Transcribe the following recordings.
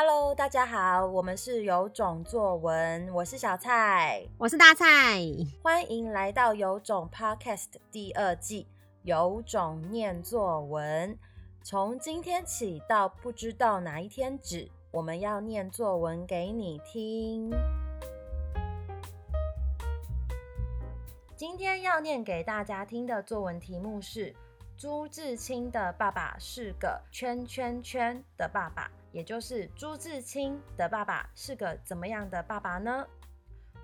Hello，大家好，我们是有种作文，我是小蔡，我是大蔡，欢迎来到有种 Podcast 第二季，有种念作文。从今天起到不知道哪一天止，我们要念作文给你听。今天要念给大家听的作文题目是：朱自清的爸爸是个圈圈圈的爸爸。也就是朱自清的爸爸是个怎么样的爸爸呢？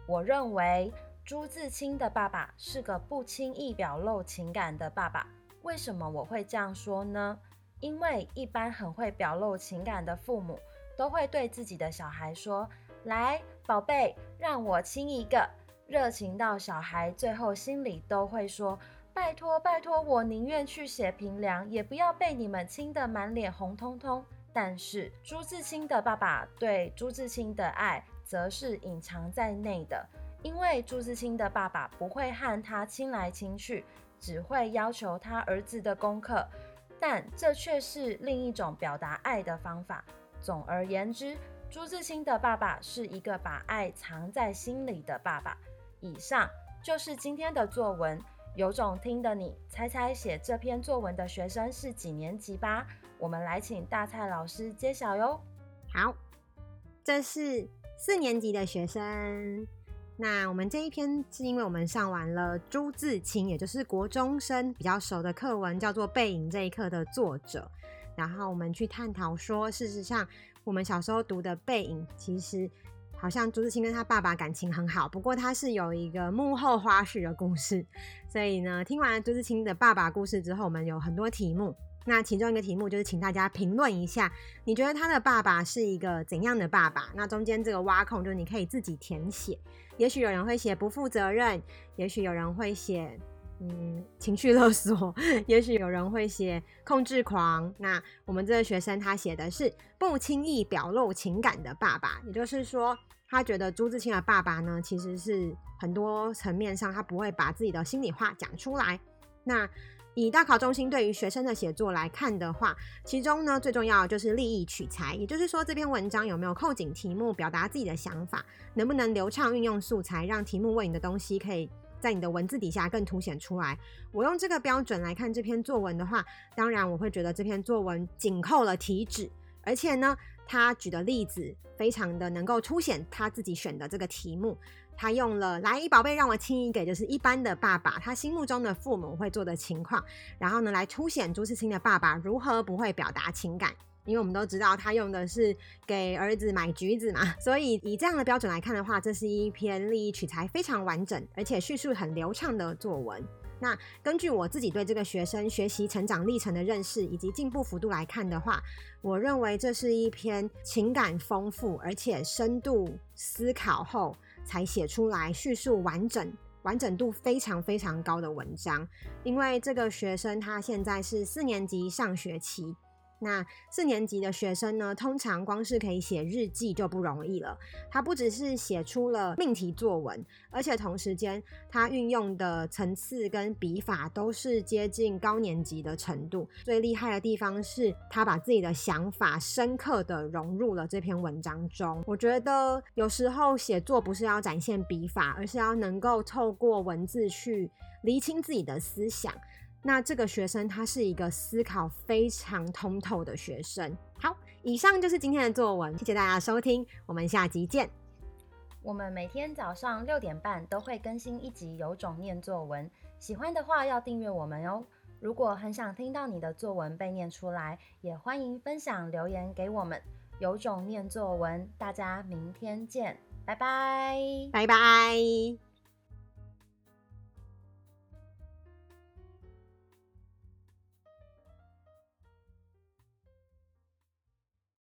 我认为朱自清的爸爸是个不轻易表露情感的爸爸。为什么我会这样说呢？因为一般很会表露情感的父母都会对自己的小孩说：“来，宝贝，让我亲一个。”热情到小孩最后心里都会说：“拜托，拜托，我宁愿去写评量，也不要被你们亲得满脸红彤彤。”但是朱自清的爸爸对朱自清的爱则是隐藏在内的，因为朱自清的爸爸不会和他亲来亲去，只会要求他儿子的功课，但这却是另一种表达爱的方法。总而言之，朱自清的爸爸是一个把爱藏在心里的爸爸。以上就是今天的作文，有种听的你猜猜写这篇作文的学生是几年级吧？我们来请大蔡老师揭晓哟。好，这是四年级的学生。那我们这一篇是因为我们上完了朱自清，也就是国中生比较熟的课文，叫做《背影》这一课的作者。然后我们去探讨说，事实上我们小时候读的《背影》，其实好像朱自清跟他爸爸感情很好，不过他是有一个幕后花絮的故事。所以呢，听完朱自清的爸爸故事之后，我们有很多题目。那其中一个题目就是请大家评论一下，你觉得他的爸爸是一个怎样的爸爸？那中间这个挖空就是你可以自己填写。也许有人会写不负责任，也许有人会写嗯情绪勒索，也许有人会写控制狂。那我们这个学生他写的是不轻易表露情感的爸爸，也就是说他觉得朱自清的爸爸呢，其实是很多层面上他不会把自己的心里话讲出来。那以大考中心对于学生的写作来看的话，其中呢最重要的就是立意取材，也就是说这篇文章有没有扣紧题目，表达自己的想法，能不能流畅运用素材，让题目问你的东西可以在你的文字底下更凸显出来。我用这个标准来看这篇作文的话，当然我会觉得这篇作文紧扣了题旨，而且呢，他举的例子非常的能够凸显他自己选的这个题目。他用了“来一，宝贝，让我亲一个”，就是一般的爸爸他心目中的父母会做的情况，然后呢，来凸显朱自清的爸爸如何不会表达情感。因为我们都知道他用的是给儿子买橘子嘛，所以以这样的标准来看的话，这是一篇立意取材非常完整，而且叙述很流畅的作文。那根据我自己对这个学生学习成长历程的认识以及进步幅度来看的话，我认为这是一篇情感丰富而且深度思考后。才写出来，叙述完整、完整度非常非常高的文章。因为这个学生他现在是四年级上学期。那四年级的学生呢，通常光是可以写日记就不容易了。他不只是写出了命题作文，而且同时间他运用的层次跟笔法都是接近高年级的程度。最厉害的地方是他把自己的想法深刻的融入了这篇文章中。我觉得有时候写作不是要展现笔法，而是要能够透过文字去厘清自己的思想。那这个学生他是一个思考非常通透的学生。好，以上就是今天的作文，谢谢大家收听，我们下集见。我们每天早上六点半都会更新一集《有种念作文》，喜欢的话要订阅我们哦。如果很想听到你的作文被念出来，也欢迎分享留言给我们。有种念作文，大家明天见，拜拜，拜拜。